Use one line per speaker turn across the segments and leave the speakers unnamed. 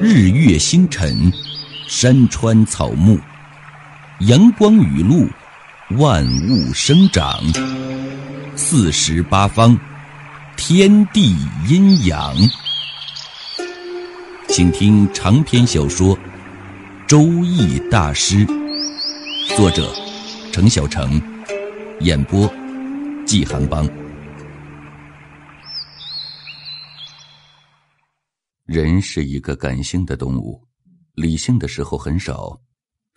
日月星辰，山川草木，阳光雨露，万物生长，四时八方，天地阴阳。请听长篇小说《周易大师》，作者程小成，演播季寒邦。人是一个感性的动物，理性的时候很少，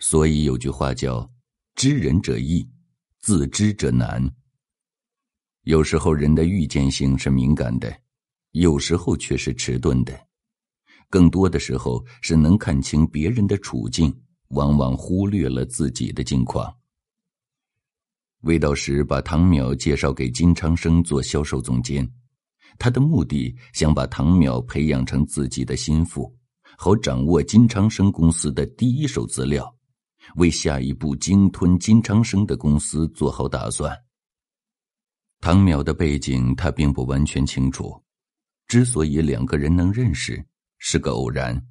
所以有句话叫“知人者易，自知者难”。有时候人的预见性是敏感的，有时候却是迟钝的，更多的时候是能看清别人的处境，往往忽略了自己的境况。魏道时把唐淼介绍给金昌生做销售总监。他的目的想把唐淼培养成自己的心腹，好掌握金昌生公司的第一手资料，为下一步鲸吞金昌生的公司做好打算。唐淼的背景他并不完全清楚，之所以两个人能认识，是个偶然。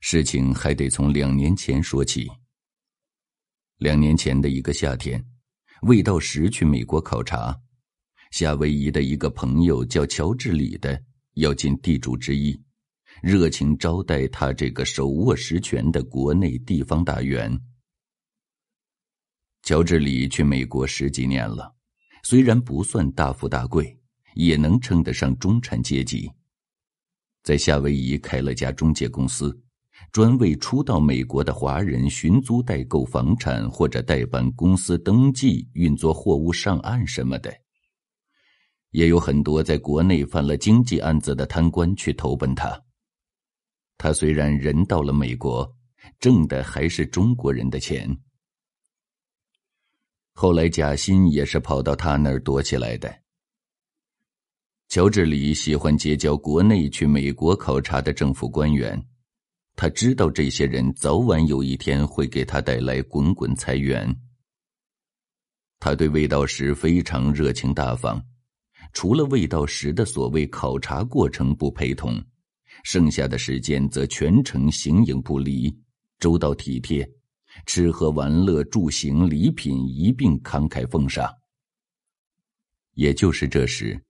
事情还得从两年前说起。两年前的一个夏天，魏道时去美国考察。夏威夷的一个朋友叫乔治里的，要尽地主之谊，热情招待他这个手握实权的国内地方大员。乔治里去美国十几年了，虽然不算大富大贵，也能称得上中产阶级。在夏威夷开了家中介公司，专为初到美国的华人寻租代购房产或者代办公司登记、运作货物上岸什么的。也有很多在国内犯了经济案子的贪官去投奔他。他虽然人到了美国，挣的还是中国人的钱。后来贾新也是跑到他那儿躲起来的。乔治里喜欢结交国内去美国考察的政府官员，他知道这些人早晚有一天会给他带来滚滚财源。他对魏道时非常热情大方。除了未到时的所谓考察过程不陪同，剩下的时间则全程形影不离，周到体贴，吃喝玩乐住行礼品一并慷慨奉上。也就是这时，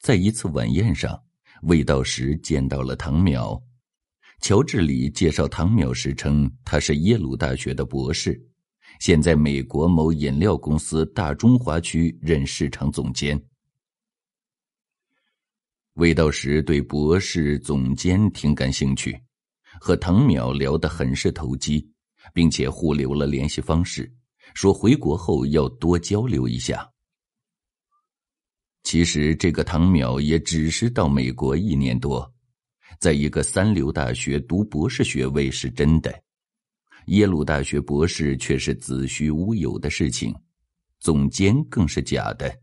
在一次晚宴上，魏道时见到了唐淼。乔治里介绍唐淼时称他是耶鲁大学的博士，现在美国某饮料公司大中华区任市场总监。魏道时对博士、总监挺感兴趣，和唐淼聊得很是投机，并且互留了联系方式，说回国后要多交流一下。其实这个唐淼也只是到美国一年多，在一个三流大学读博士学位是真的，耶鲁大学博士却是子虚乌有的事情，总监更是假的。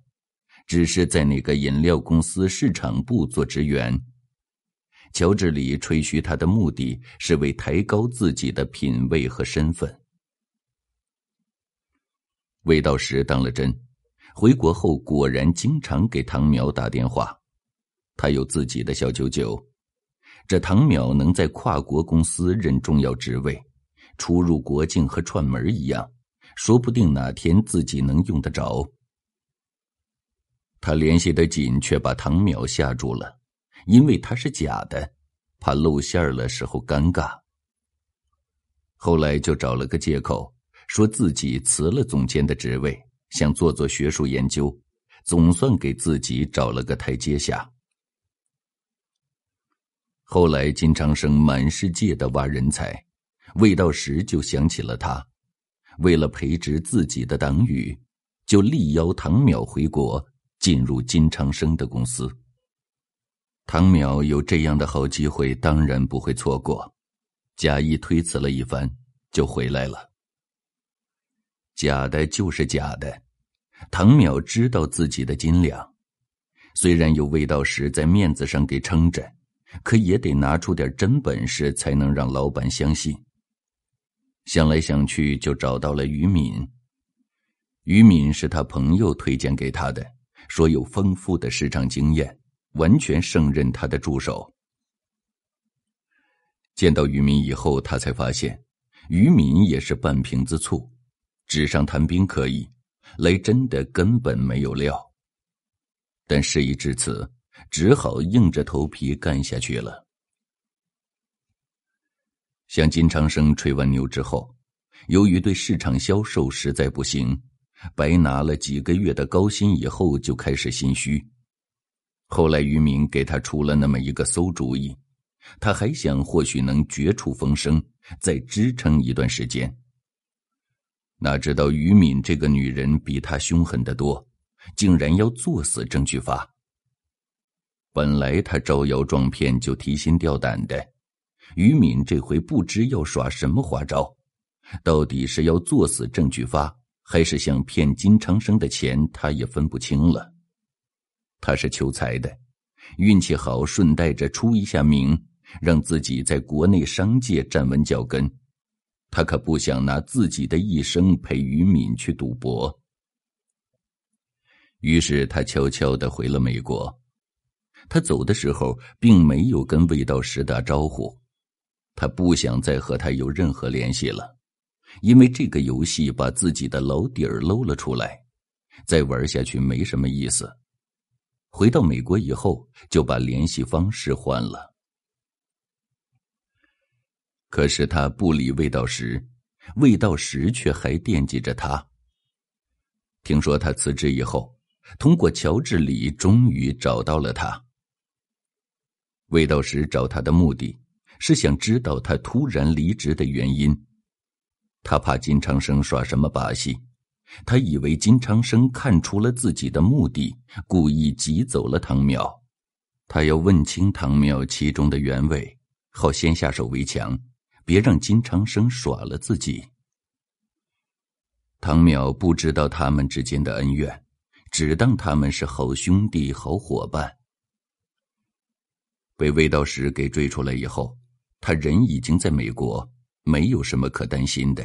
只是在那个饮料公司市场部做职员。乔治里吹嘘他的目的是为抬高自己的品位和身份。魏道时当了真，回国后果然经常给唐淼打电话。他有自己的小九九，这唐淼能在跨国公司任重要职位，出入国境和串门一样，说不定哪天自己能用得着。他联系的紧，却把唐淼吓住了，因为他是假的，怕露馅儿了时候尴尬。后来就找了个借口，说自己辞了总监的职位，想做做学术研究，总算给自己找了个台阶下。后来金昌生满世界的挖人才，未到时就想起了他，为了培植自己的党羽，就力邀唐淼回国。进入金昌生的公司，唐淼有这样的好机会，当然不会错过。假意推辞了一番，就回来了。假的就是假的，唐淼知道自己的斤两，虽然有魏道时在面子上给撑着，可也得拿出点真本事，才能让老板相信。想来想去，就找到了于敏。于敏是他朋友推荐给他的。说有丰富的市场经验，完全胜任他的助手。见到于敏以后，他才发现，于敏也是半瓶子醋，纸上谈兵可以，来真的根本没有料。但事已至此，只好硬着头皮干下去了。向金长生吹完牛之后，由于对市场销售实在不行，白拿了几个月的高薪以后，就开始心虚。后来于敏给他出了那么一个馊主意。他还想，或许能绝处逢生，再支撑一段时间。哪知道于敏这个女人比他凶狠得多，竟然要作死郑巨发。本来他招摇撞骗就提心吊胆的，于敏这回不知要耍什么花招，到底是要作死郑巨发，还是想骗金长生的钱，他也分不清了。他是求财的，运气好，顺带着出一下名。让自己在国内商界站稳脚跟，他可不想拿自己的一生陪于敏去赌博。于是他悄悄的回了美国。他走的时候，并没有跟魏道石打招呼，他不想再和他有任何联系了，因为这个游戏把自己的老底儿露了出来，再玩下去没什么意思。回到美国以后，就把联系方式换了。可是他不理魏道时，魏道时却还惦记着他。听说他辞职以后，通过乔治里终于找到了他。魏道时找他的目的是想知道他突然离职的原因。他怕金长生耍什么把戏，他以为金长生看出了自己的目的，故意挤走了唐淼。他要问清唐淼其中的原委，好先下手为强。别让金长生耍了自己。唐淼不知道他们之间的恩怨，只当他们是好兄弟、好伙伴。被魏道士给追出来以后，他人已经在美国，没有什么可担心的，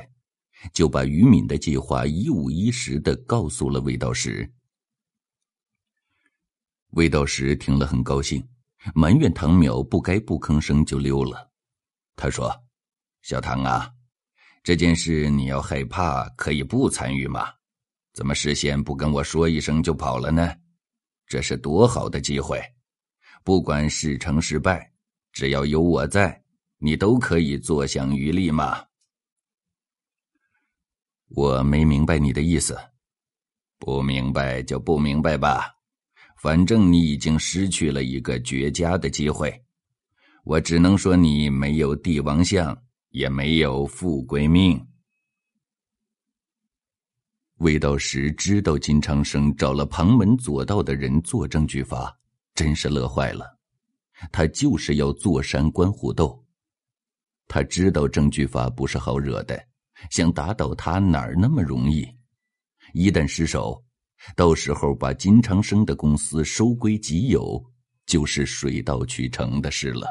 就把于敏的计划一五一十的告诉了魏道时。魏道时听了很高兴，埋怨唐淼不该不吭声就溜了。他说。小唐啊，这件事你要害怕，可以不参与吗？怎么事先不跟我说一声就跑了呢？这是多好的机会！不管事成是败，只要有我在，你都可以坐享余利嘛。我没明白你的意思，不明白就不明白吧。反正你已经失去了一个绝佳的机会，我只能说你没有帝王相。也没有富贵命。魏道时知道金长生找了旁门左道的人做证据法，真是乐坏了。他就是要坐山观虎斗。他知道郑巨发不是好惹的，想打倒他哪儿那么容易？一旦失手，到时候把金长生的公司收归己有，就是水到渠成的事了。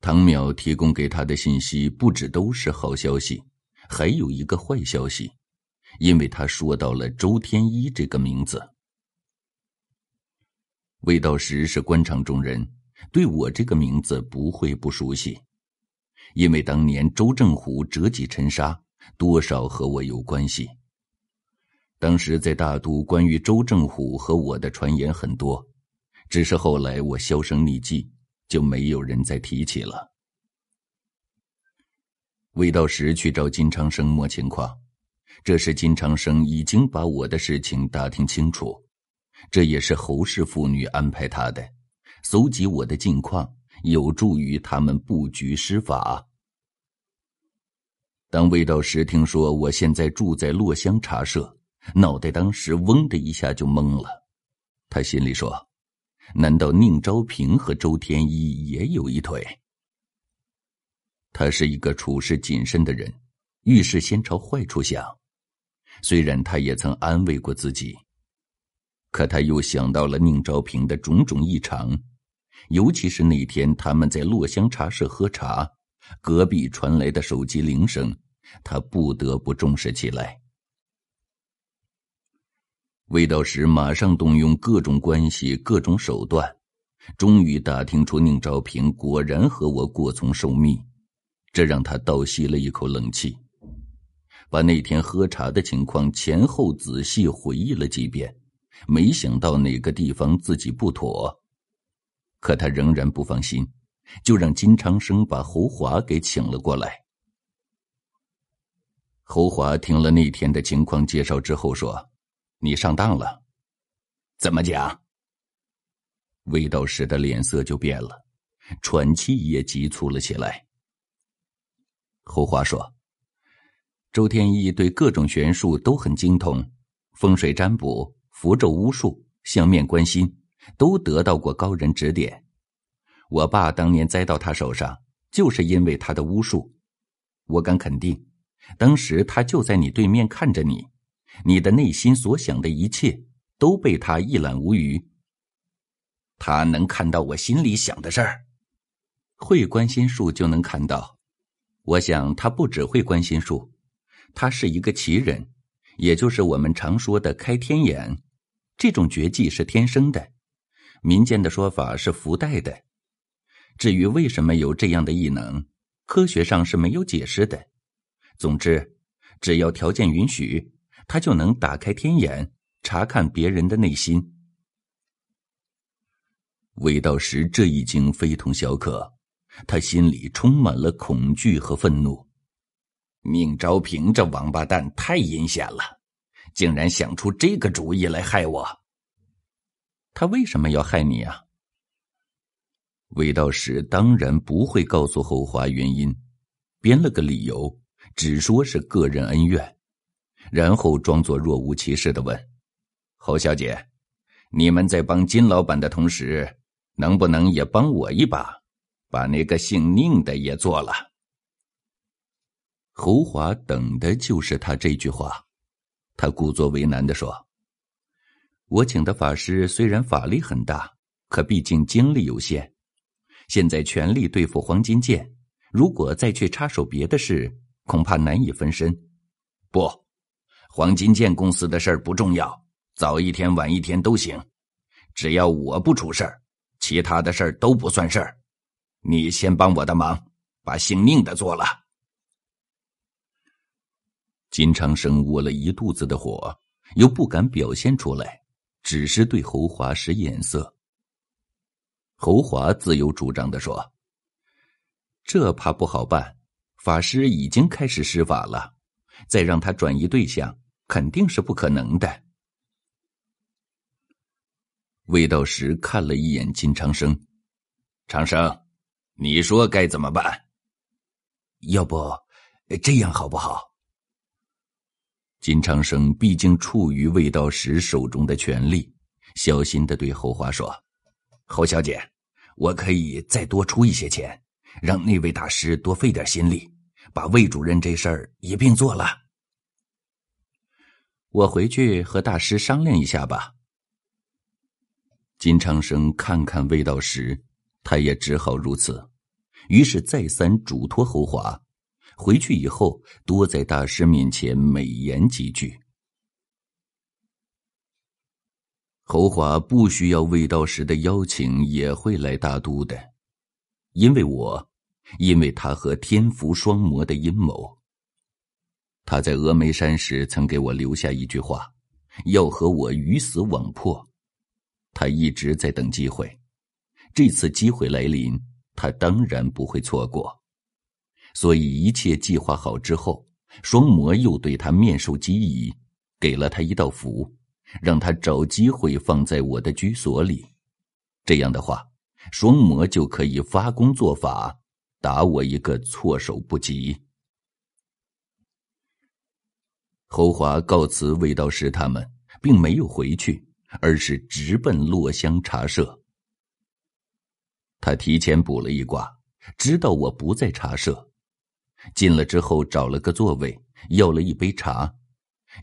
唐淼提供给他的信息不止都是好消息，还有一个坏消息，因为他说到了周天一这个名字。魏道时是官场中人，对我这个名字不会不熟悉，因为当年周正虎折戟沉沙，多少和我有关系。当时在大都，关于周正虎和我的传言很多，只是后来我销声匿迹。就没有人再提起了。魏道时去找金长生摸情况，这时金长生已经把我的事情打听清楚，这也是侯氏妇女安排他的，搜集我的近况，有助于他们布局施法。当魏道时听说我现在住在洛香茶社，脑袋当时嗡的一下就懵了，他心里说。难道宁昭平和周天一也有一腿？他是一个处事谨慎的人，遇事先朝坏处想。虽然他也曾安慰过自己，可他又想到了宁昭平的种种异常，尤其是那天他们在洛香茶社喝茶，隔壁传来的手机铃声，他不得不重视起来。魏道时马上动用各种关系、各种手段，终于打听出宁昭平果然和我过从受密，这让他倒吸了一口冷气，把那天喝茶的情况前后仔细回忆了几遍，没想到哪个地方自己不妥，可他仍然不放心，就让金长生把侯华给请了过来。侯华听了那天的情况介绍之后说：“你上当了。”
怎么讲？
魏道士的脸色就变了，喘气也急促了起来。侯华说：“周天意对各种玄术都很精通，风水占卜、符咒巫术、相面观心，都得到过高人指点。我爸当年栽到他手上，就是因为他的巫术。我敢肯定。”当时他就在你对面看着你，你的内心所想的一切都被他一览无余。
他能看到我心里想的事儿，
会观心术就能看到。我想他不只会观心术，他是一个奇人，也就是我们常说的开天眼。这种绝技是天生的，民间的说法是福带的。至于为什么有这样的异能，科学上是没有解释的。总之，只要条件允许，他就能打开天眼，查看别人的内心。魏道时这已经非同小可，他心里充满了恐惧和愤怒。
宁昭平这王八蛋太阴险了，竟然想出这个主意来害我。
他为什么要害你啊？魏道士当然不会告诉后华原因，编了个理由。只说是个人恩怨，然后装作若无其事的问：“侯小姐，你们在帮金老板的同时，能不能也帮我一把，把那个姓宁的也做了？”侯华等的就是他这句话，他故作为难的说：“我请的法师虽然法力很大，可毕竟精力有限，现在全力对付黄金剑，如果再去插手别的事。”恐怕难以分身。
不，黄金剑公司的事儿不重要，早一天晚一天都行，只要我不出事儿，其他的事儿都不算事儿。你先帮我的忙，把姓宁的做了。
金长生窝了一肚子的火，又不敢表现出来，只是对侯华使眼色。侯华自有主张的说：“这怕不好办。”法师已经开始施法了，再让他转移对象，肯定是不可能的。魏道时看了一眼金长生，
长生，你说该怎么办？
要不这样好不好？
金长生毕竟处于魏道时手中的权力，小心的对侯华说：“
侯小姐，我可以再多出一些钱。”让那位大师多费点心力，把魏主任这事儿一并做了。
我回去和大师商量一下吧。金长生看看魏道时，他也只好如此，于是再三嘱托侯华，回去以后多在大师面前美言几句。侯华不需要魏道时的邀请，也会来大都的。因为我，因为他和天福双魔的阴谋。他在峨眉山时曾给我留下一句话，要和我鱼死网破。他一直在等机会，这次机会来临，他当然不会错过。所以一切计划好之后，双魔又对他面授机宜，给了他一道符，让他找机会放在我的居所里。这样的话。双魔就可以发功做法，打我一个措手不及。侯华告辞魏道士他们，并没有回去，而是直奔落香茶社。他提前卜了一卦，知道我不在茶社，进了之后找了个座位，要了一杯茶，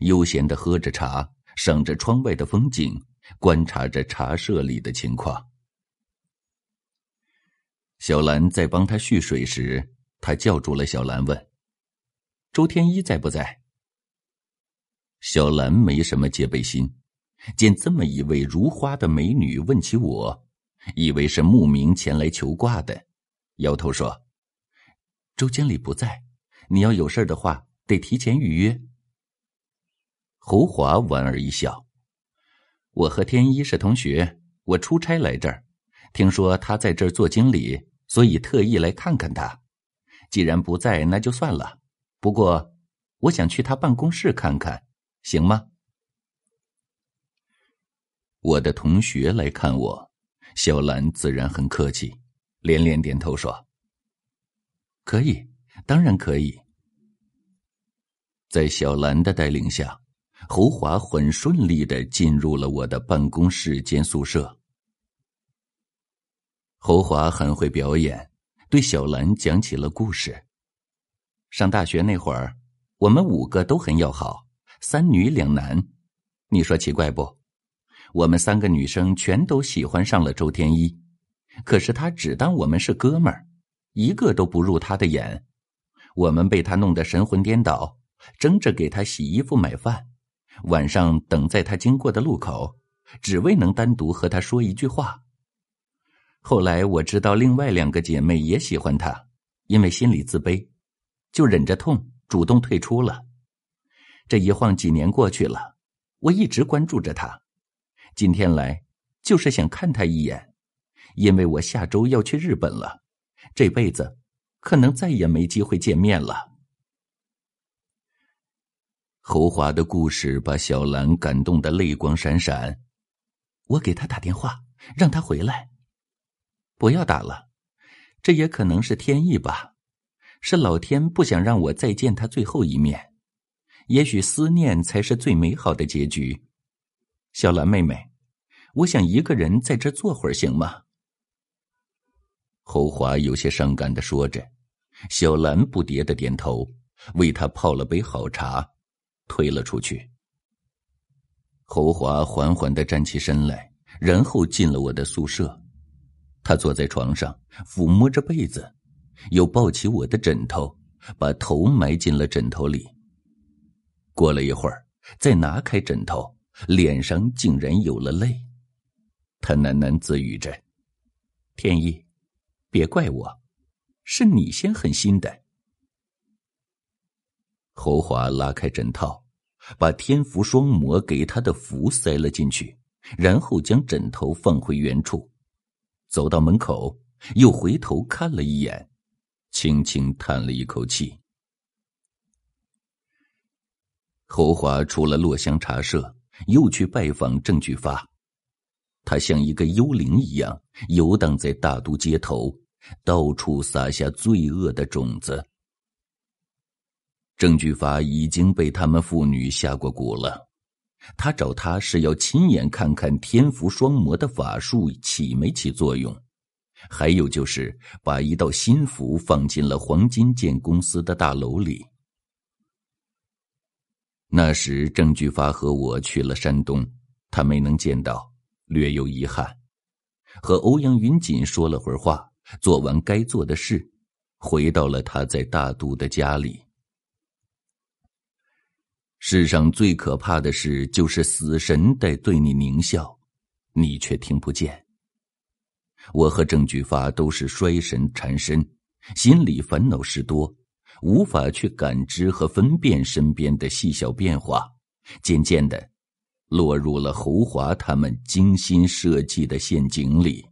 悠闲的喝着茶，赏着窗外的风景，观察着茶社里的情况。小兰在帮他蓄水时，他叫住了小兰，问：“周天一在不在？”小兰没什么戒备心，见这么一位如花的美女问起我，以为是慕名前来求卦的，摇头说：“周经理不在，你要有事的话，得提前预约。”侯华莞尔一笑：“我和天一是同学，我出差来这儿，听说他在这儿做经理，所以特意来看看他。既然不在，那就算了。不过，我想去他办公室看看，行吗？”我的同学来看我，小兰自然很客气，连连点头说：“可以，当然可以。”在小兰的带领下，侯华很顺利的进入了我的办公室兼宿舍。侯华很会表演，对小兰讲起了故事。上大学那会儿，我们五个都很要好，三女两男，你说奇怪不？我们三个女生全都喜欢上了周天一，可是他只当我们是哥们儿，一个都不入他的眼。我们被他弄得神魂颠倒，争着给他洗衣服、买饭，晚上等在他经过的路口，只为能单独和他说一句话。后来我知道另外两个姐妹也喜欢他，因为心里自卑，就忍着痛主动退出了。这一晃几年过去了，我一直关注着他。今天来就是想看他一眼，因为我下周要去日本了，这辈子可能再也没机会见面了。侯华的故事把小兰感动的泪光闪闪，我给他打电话，让他回来。不要打了，这也可能是天意吧，是老天不想让我再见他最后一面。也许思念才是最美好的结局。小兰妹妹，我想一个人在这坐会儿，行吗？侯华有些伤感的说着，小兰不迭的点头，为他泡了杯好茶，退了出去。侯华缓缓的站起身来，然后进了我的宿舍。他坐在床上，抚摸着被子，又抱起我的枕头，把头埋进了枕头里。过了一会儿，再拿开枕头。脸上竟然有了泪，他喃喃自语着：“天意，别怪我，是你先狠心的。”侯华拉开枕套，把天福双魔给他的符塞了进去，然后将枕头放回原处，走到门口，又回头看了一眼，轻轻叹了一口气。侯华出了落香茶社。又去拜访郑巨发，他像一个幽灵一样游荡在大都街头，到处撒下罪恶的种子。郑巨发已经被他们父女下过蛊了，他找他是要亲眼看看天福双魔的法术起没起作用，还有就是把一道新符放进了黄金建公司的大楼里。那时，郑巨发和我去了山东，他没能见到，略有遗憾。和欧阳云锦说了会儿话，做完该做的事，回到了他在大都的家里。世上最可怕的事，就是死神在对你狞笑，你却听不见。我和郑举发都是衰神缠身，心里烦恼事多。无法去感知和分辨身边的细小变化，渐渐的，落入了侯华他们精心设计的陷阱里。